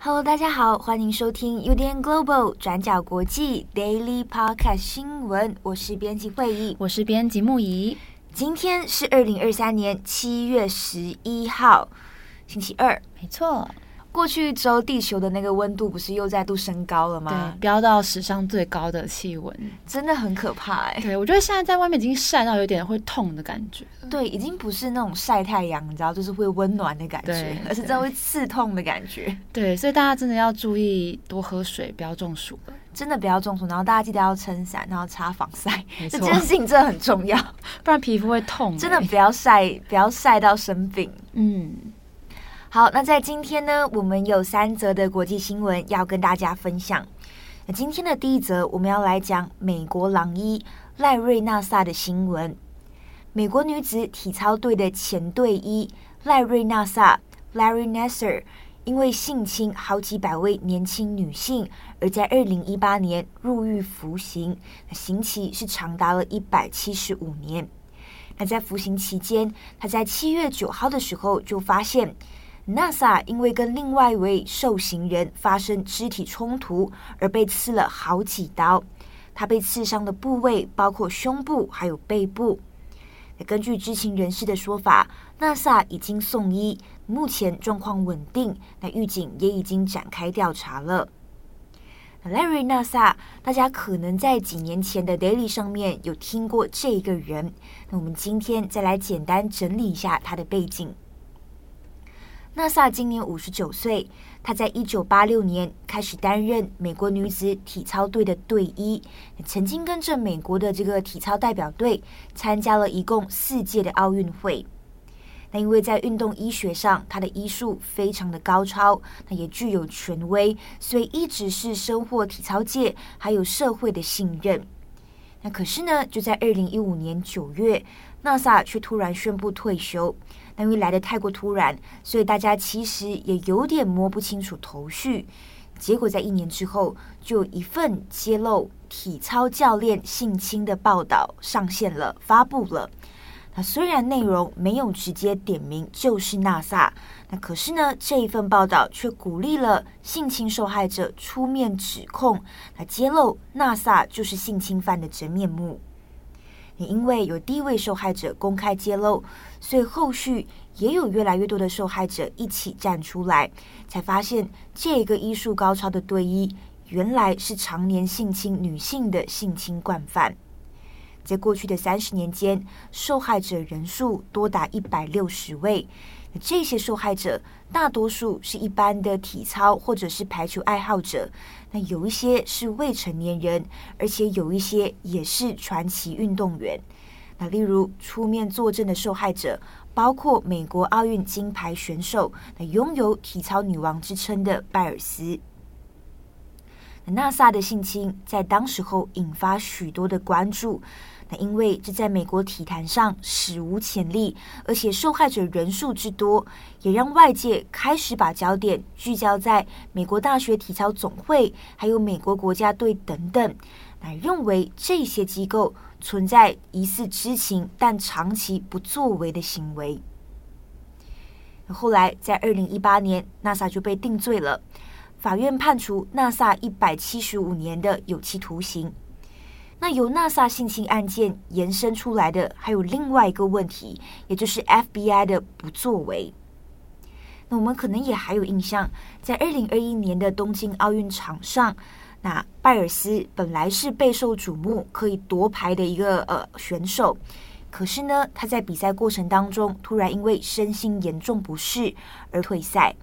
Hello，大家好，欢迎收听 UDN Global 转角国际 Daily Podcast 新闻，我是编辑会议，我是编辑木仪。今天是二零二三年七月十一号，星期二。没错，过去一周地球的那个温度不是又再度升高了吗？对，飙到史上最高的气温，真的很可怕哎、欸。对，我觉得现在在外面已经晒到有点会痛的感觉。对，已经不是那种晒太阳，你知道，就是会温暖的感觉，而是真的会刺痛的感觉。对，所以大家真的要注意多喝水，不要中暑了。真的不要中暑，然后大家记得要撑伞，然后擦防晒，这件事情真的很重要，不然皮肤会痛。真的不要晒，不要晒到生病。嗯，好，那在今天呢，我们有三则的国际新闻要跟大家分享。那今天的第一则，我们要来讲美国狼医赖瑞纳萨的新闻。美国女子体操队的前队医赖瑞纳萨 （Larry Nasser）。因为性侵好几百位年轻女性，而在二零一八年入狱服刑，刑期是长达了一百七十五年。那在服刑期间，他在七月九号的时候就发现，纳萨因为跟另外一位受刑人发生肢体冲突，而被刺了好几刀。他被刺伤的部位包括胸部还有背部。根据知情人士的说法，纳萨已经送医，目前状况稳定。那狱警也已经展开调查了。Larry 纳萨，大家可能在几年前的 Daily 上面有听过这个人。那我们今天再来简单整理一下他的背景。纳萨今年五十九岁，他在一九八六年开始担任美国女子体操队的队医，曾经跟着美国的这个体操代表队参加了一共四届的奥运会。那因为在运动医学上，他的医术非常的高超，那也具有权威，所以一直是收获体操界还有社会的信任。那可是呢，就在二零一五年九月，纳萨却突然宣布退休。因为来得太过突然，所以大家其实也有点摸不清楚头绪。结果在一年之后，就一份揭露体操教练性侵的报道上线了，发布了。那虽然内容没有直接点名就是纳萨，那可是呢，这一份报道却鼓励了性侵受害者出面指控，来揭露纳萨就是性侵犯的真面目。也因为有第一位受害者公开揭露，所以后续也有越来越多的受害者一起站出来，才发现这个医术高超的队医原来是常年性侵女性的性侵惯犯。在过去的三十年间，受害者人数多达一百六十位。这些受害者大多数是一般的体操或者是排球爱好者，那有一些是未成年人，而且有一些也是传奇运动员。那例如出面作证的受害者，包括美国奥运金牌选手，那拥有体操女王之称的拜尔斯。那萨的性侵在当时候引发许多的关注。那因为这在美国体坛上史无前例，而且受害者人数之多，也让外界开始把焦点聚焦在美国大学体操总会，还有美国国家队等等，来认为这些机构存在疑似知情但长期不作为的行为。后来在二零一八年，纳萨就被定罪了，法院判处纳萨一百七十五年的有期徒刑。那由纳萨性侵案件延伸出来的还有另外一个问题，也就是 FBI 的不作为。那我们可能也还有印象，在二零二一年的东京奥运场上，那拜尔斯本来是备受瞩目、可以夺牌的一个呃选手，可是呢，他在比赛过程当中突然因为身心严重不适而退赛。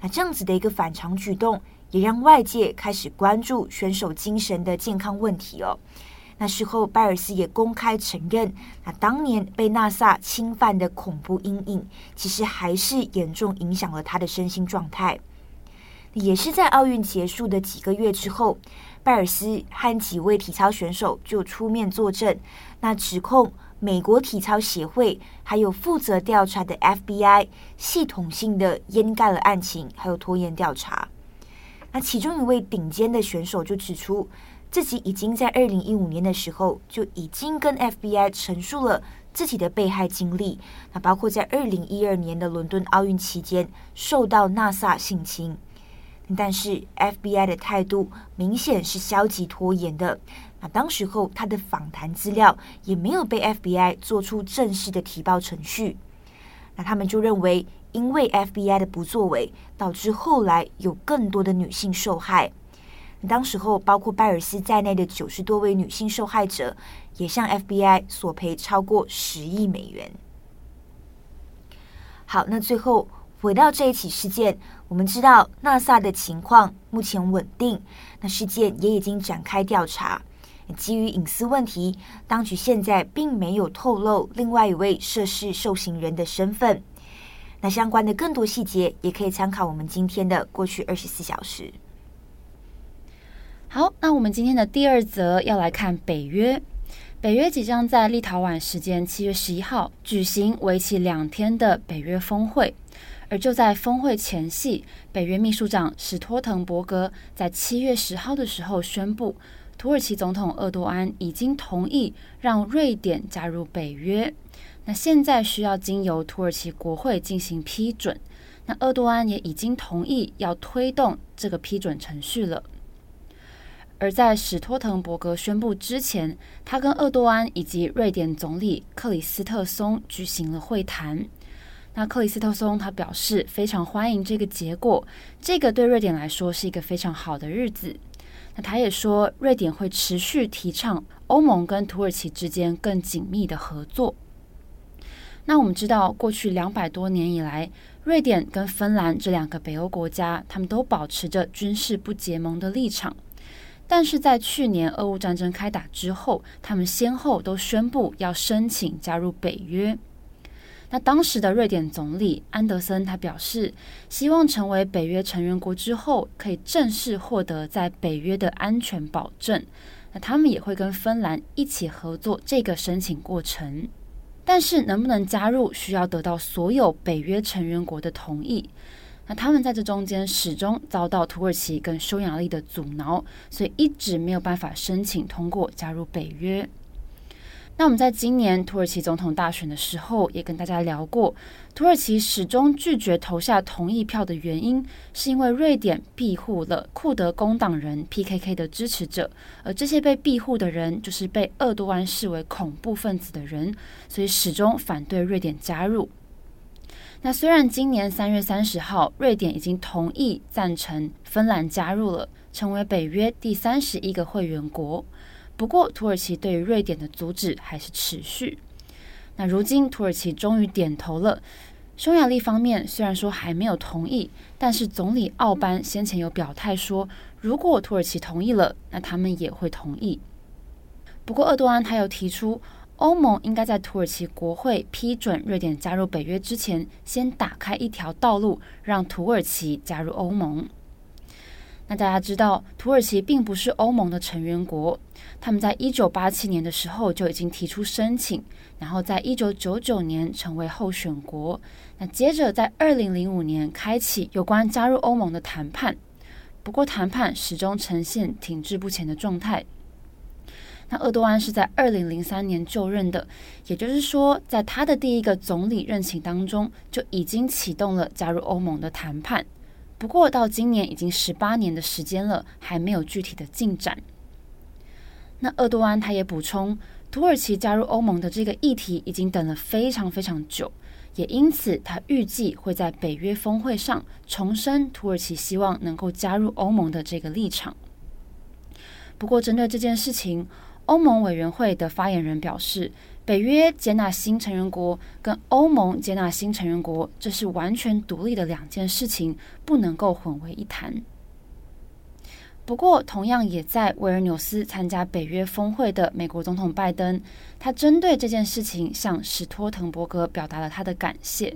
那这样子的一个反常举动，也让外界开始关注选手精神的健康问题哦。那事后，拜尔斯也公开承认，那当年被纳萨侵犯的恐怖阴影，其实还是严重影响了他的身心状态。也是在奥运结束的几个月之后，拜尔斯和几位体操选手就出面作证，那指控美国体操协会还有负责调查的 FBI 系统性的掩盖了案情，还有拖延调查。那其中一位顶尖的选手就指出，自己已经在二零一五年的时候就已经跟 FBI 陈述了自己的被害经历，那包括在二零一二年的伦敦奥运期间受到纳萨性侵，但是 FBI 的态度明显是消极拖延的。那当时候他的访谈资料也没有被 FBI 做出正式的提报程序，那他们就认为，因为 FBI 的不作为，导致后来有更多的女性受害。当时候，包括拜尔斯在内的九十多位女性受害者，也向 FBI 索赔超过十亿美元。好，那最后回到这一起事件，我们知道 NASA 的情况目前稳定，那事件也已经展开调查。基于隐私问题，当局现在并没有透露另外一位涉事受刑人的身份。那相关的更多细节，也可以参考我们今天的过去二十四小时。好，那我们今天的第二则要来看北约。北约即将在立陶宛时间七月十一号举行为期两天的北约峰会，而就在峰会前夕，北约秘书长史托滕伯格在七月十号的时候宣布，土耳其总统厄多安已经同意让瑞典加入北约。那现在需要经由土耳其国会进行批准，那厄多安也已经同意要推动这个批准程序了。而在史托滕伯格宣布之前，他跟厄多安以及瑞典总理克里斯特松举行了会谈。那克里斯特松他表示非常欢迎这个结果，这个对瑞典来说是一个非常好的日子。那他也说，瑞典会持续提倡欧盟跟土耳其之间更紧密的合作。那我们知道，过去两百多年以来，瑞典跟芬兰这两个北欧国家，他们都保持着军事不结盟的立场。但是在去年俄乌战争开打之后，他们先后都宣布要申请加入北约。那当时的瑞典总理安德森他表示，希望成为北约成员国之后，可以正式获得在北约的安全保证。那他们也会跟芬兰一起合作这个申请过程。但是能不能加入，需要得到所有北约成员国的同意。那他们在这中间始终遭到土耳其跟匈牙利的阻挠，所以一直没有办法申请通过加入北约。那我们在今年土耳其总统大选的时候，也跟大家聊过，土耳其始终拒绝投下同意票的原因，是因为瑞典庇护了库德工党人 PKK 的支持者，而这些被庇护的人就是被鄂多安视为恐怖分子的人，所以始终反对瑞典加入。那虽然今年三月三十号，瑞典已经同意赞成芬兰加入了，成为北约第三十一个会员国。不过，土耳其对于瑞典的阻止还是持续。那如今，土耳其终于点头了。匈牙利方面虽然说还没有同意，但是总理奥班先前有表态说，如果土耳其同意了，那他们也会同意。不过，厄多安他又提出。欧盟应该在土耳其国会批准瑞典加入北约之前，先打开一条道路，让土耳其加入欧盟。那大家知道，土耳其并不是欧盟的成员国，他们在一九八七年的时候就已经提出申请，然后在一九九九年成为候选国。那接着在二零零五年开启有关加入欧盟的谈判，不过谈判始终呈现停滞不前的状态。那厄多安是在二零零三年就任的，也就是说，在他的第一个总理任期当中就已经启动了加入欧盟的谈判。不过到今年已经十八年的时间了，还没有具体的进展。那厄多安他也补充，土耳其加入欧盟的这个议题已经等了非常非常久，也因此他预计会在北约峰会上重申土耳其希望能够加入欧盟的这个立场。不过针对这件事情，欧盟委员会的发言人表示，北约接纳新成员国跟欧盟接纳新成员国，这是完全独立的两件事情，不能够混为一谈。不过，同样也在维尔纽斯参加北约峰会的美国总统拜登，他针对这件事情向史托滕伯格表达了他的感谢。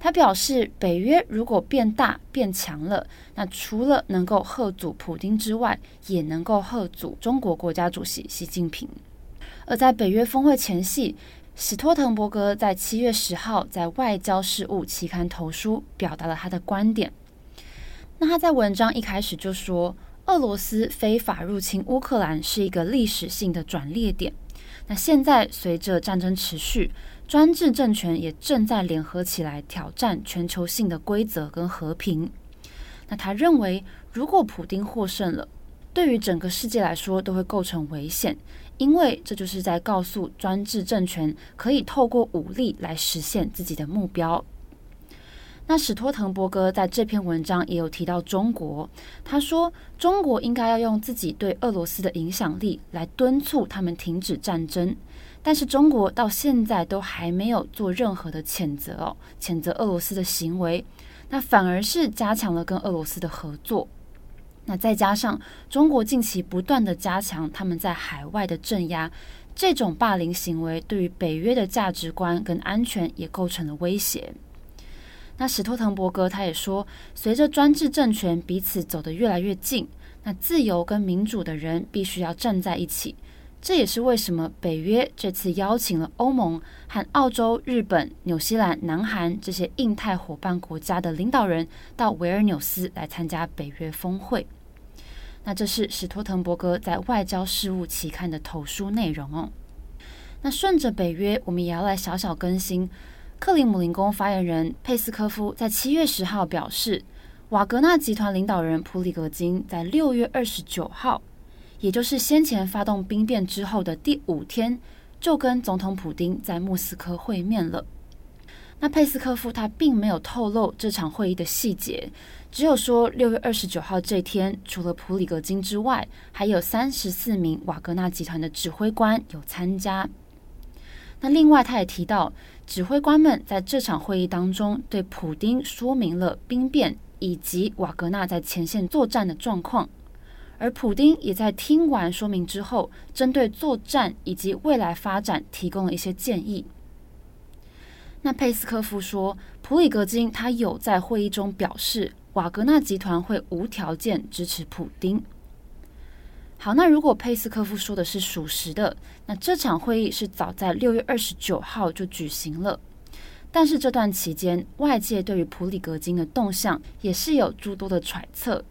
他表示，北约如果变大变强了，那除了能够吓阻普丁之外，也能够吓阻中国国家主席习近平。而在北约峰会前夕，史托滕伯格在七月十号在《外交事务》期刊投书，表达了他的观点。那他在文章一开始就说，俄罗斯非法入侵乌克兰是一个历史性的转捩点。那现在随着战争持续，专制政权也正在联合起来挑战全球性的规则跟和平。那他认为，如果普丁获胜了，对于整个世界来说都会构成危险，因为这就是在告诉专制政权可以透过武力来实现自己的目标。那史托滕伯格在这篇文章也有提到中国，他说中国应该要用自己对俄罗斯的影响力来敦促他们停止战争，但是中国到现在都还没有做任何的谴责哦，谴责俄罗斯的行为，那反而是加强了跟俄罗斯的合作。那再加上中国近期不断的加强他们在海外的镇压，这种霸凌行为对于北约的价值观跟安全也构成了威胁。那史托滕伯格他也说，随着专制政权彼此走得越来越近，那自由跟民主的人必须要站在一起。这也是为什么北约这次邀请了欧盟和澳洲、日本、纽西兰、南韩这些印太伙伴国家的领导人到维尔纽斯来参加北约峰会。那这是史托滕伯格在《外交事务》期刊的投书内容哦。那顺着北约，我们也要来小小更新。克里姆林宫发言人佩斯科夫在七月十号表示，瓦格纳集团领导人普里格金在六月二十九号，也就是先前发动兵变之后的第五天，就跟总统普丁在莫斯科会面了。那佩斯科夫他并没有透露这场会议的细节，只有说六月二十九号这天，除了普里格金之外，还有三十四名瓦格纳集团的指挥官有参加。那另外，他也提到，指挥官们在这场会议当中对普丁说明了兵变以及瓦格纳在前线作战的状况，而普丁也在听完说明之后，针对作战以及未来发展提供了一些建议。那佩斯科夫说，普里格金他有在会议中表示，瓦格纳集团会无条件支持普丁。好，那如果佩斯科夫说的是属实的，那这场会议是早在六月二十九号就举行了。但是这段期间，外界对于普里格金的动向也是有诸多的揣测。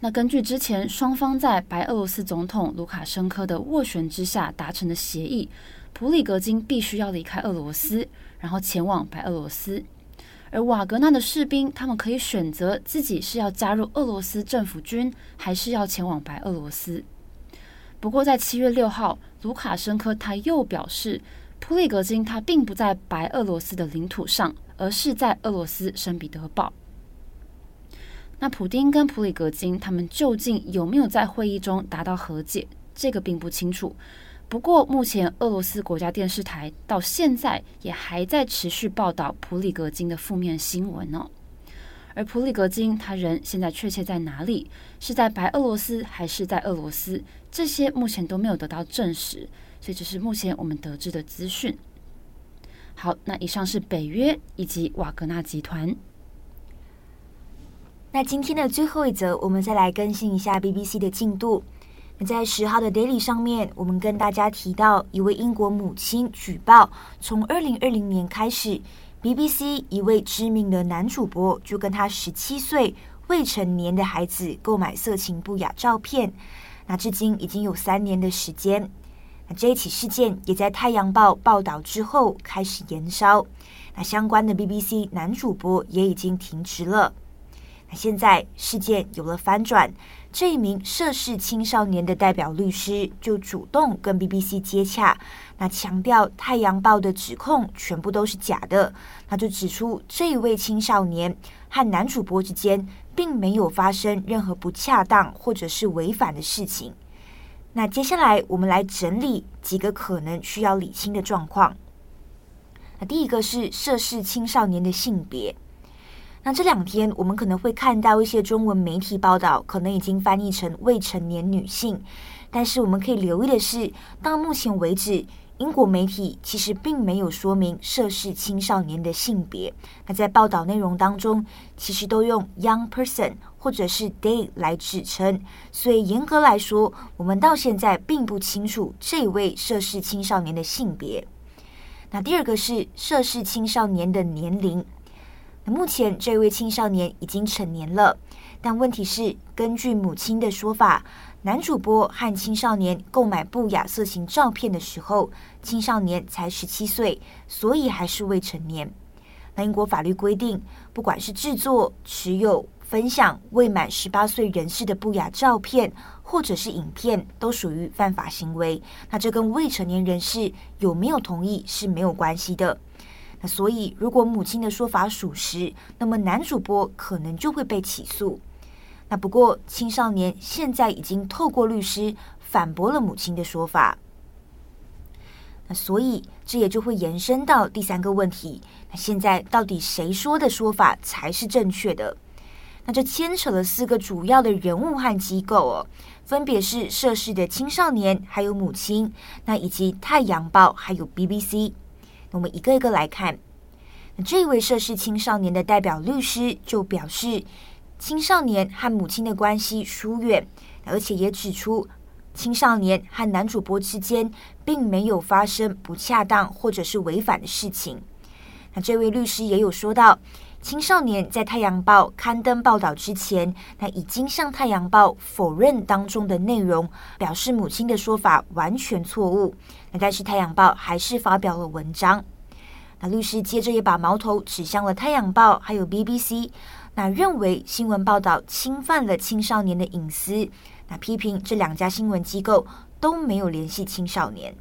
那根据之前双方在白俄罗斯总统卢卡申科的斡旋之下达成的协议，普里格金必须要离开俄罗斯，然后前往白俄罗斯。而瓦格纳的士兵，他们可以选择自己是要加入俄罗斯政府军，还是要前往白俄罗斯。不过，在七月六号，卢卡申科他又表示，普里格金他并不在白俄罗斯的领土上，而是在俄罗斯圣彼得堡。那普丁跟普里格金他们究竟有没有在会议中达到和解？这个并不清楚。不过，目前俄罗斯国家电视台到现在也还在持续报道普里格金的负面新闻呢。而普里格金他人现在确切在哪里？是在白俄罗斯还是在俄罗斯？这些目前都没有得到证实，所以这是目前我们得知的资讯。好，那以上是北约以及瓦格纳集团。那今天的最后一则，我们再来更新一下 BBC 的进度。那在十号的 Daily 上面，我们跟大家提到一位英国母亲举报，从二零二零年开始，BBC 一位知名的男主播就跟他十七岁未成年的孩子购买色情不雅照片。那至今已经有三年的时间。那这一起事件也在《太阳报》报道之后开始延烧。那相关的 BBC 男主播也已经停职了。现在事件有了反转。这一名涉事青少年的代表律师就主动跟 BBC 接洽，那强调《太阳报》的指控全部都是假的，那就指出这一位青少年和男主播之间并没有发生任何不恰当或者是违反的事情。那接下来我们来整理几个可能需要理清的状况。那第一个是涉事青少年的性别。那这两天，我们可能会看到一些中文媒体报道，可能已经翻译成未成年女性。但是我们可以留意的是，到目前为止，英国媒体其实并没有说明涉事青少年的性别。那在报道内容当中，其实都用 young person 或者是 they 来指称。所以严格来说，我们到现在并不清楚这位涉事青少年的性别。那第二个是涉事青少年的年龄。目前这位青少年已经成年了，但问题是，根据母亲的说法，男主播和青少年购买不雅色情照片的时候，青少年才十七岁，所以还是未成年。那英国法律规定，不管是制作、持有、分享未满十八岁人士的不雅照片或者是影片，都属于犯法行为。那这跟未成年人士有没有同意是没有关系的。所以，如果母亲的说法属实，那么男主播可能就会被起诉。那不过，青少年现在已经透过律师反驳了母亲的说法。那所以，这也就会延伸到第三个问题：那现在到底谁说的说法才是正确的？那这牵扯了四个主要的人物和机构哦，分别是涉事的青少年，还有母亲，那以及《太阳报》还有 BBC。我们一个一个来看。这位涉事青少年的代表律师就表示，青少年和母亲的关系疏远，而且也指出。青少年和男主播之间并没有发生不恰当或者是违反的事情。那这位律师也有说到，青少年在《太阳报》刊登报道之前，那已经向《太阳报》否认当中的内容，表示母亲的说法完全错误。那但是《太阳报》还是发表了文章。那律师接着也把矛头指向了《太阳报》还有 BBC，那认为新闻报道侵犯了青少年的隐私。那批评这两家新闻机构都没有联系青少年。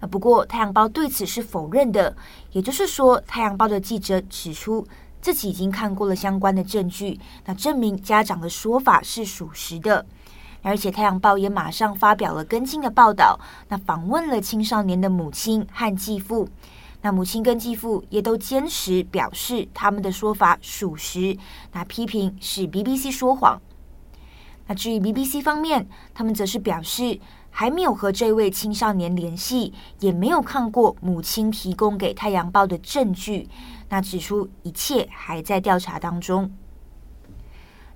那不过《太阳报》对此是否认的，也就是说，《太阳报》的记者指出自己已经看过了相关的证据，那证明家长的说法是属实的。而且《太阳报》也马上发表了跟进的报道，那访问了青少年的母亲和继父，那母亲跟继父也都坚持表示他们的说法属实，那批评是 BBC 说谎。那至于 BBC 方面，他们则是表示还没有和这位青少年联系，也没有看过母亲提供给《太阳报》的证据。那指出一切还在调查当中。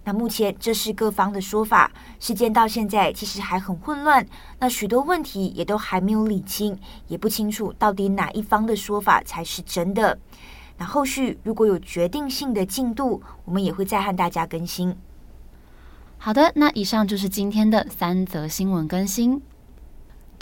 那目前这是各方的说法，事件到现在其实还很混乱，那许多问题也都还没有理清，也不清楚到底哪一方的说法才是真的。那后续如果有决定性的进度，我们也会再和大家更新。好的，那以上就是今天的三则新闻更新。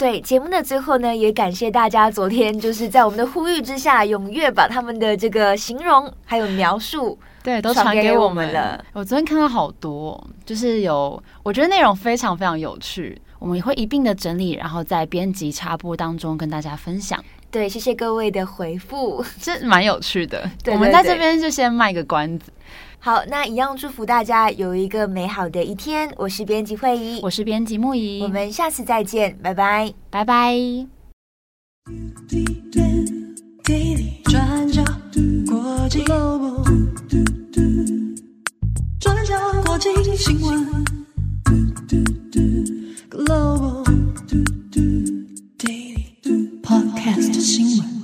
对，节目的最后呢，也感谢大家昨天就是在我们的呼吁之下，踊跃把他们的这个形容还有描述，对，都传给我们了。我昨天看到好多，就是有我觉得内容非常非常有趣，我们也会一并的整理，然后在编辑插播当中跟大家分享。对，谢谢各位的回复，这蛮有趣的。对对对，我们在这边就先卖个关子。好，那一样祝福大家有一个美好的一天。我是编辑慧仪，我是编辑木仪，我们下次再见，拜拜，拜拜。转角国际转角国际新闻 Podcast Shima.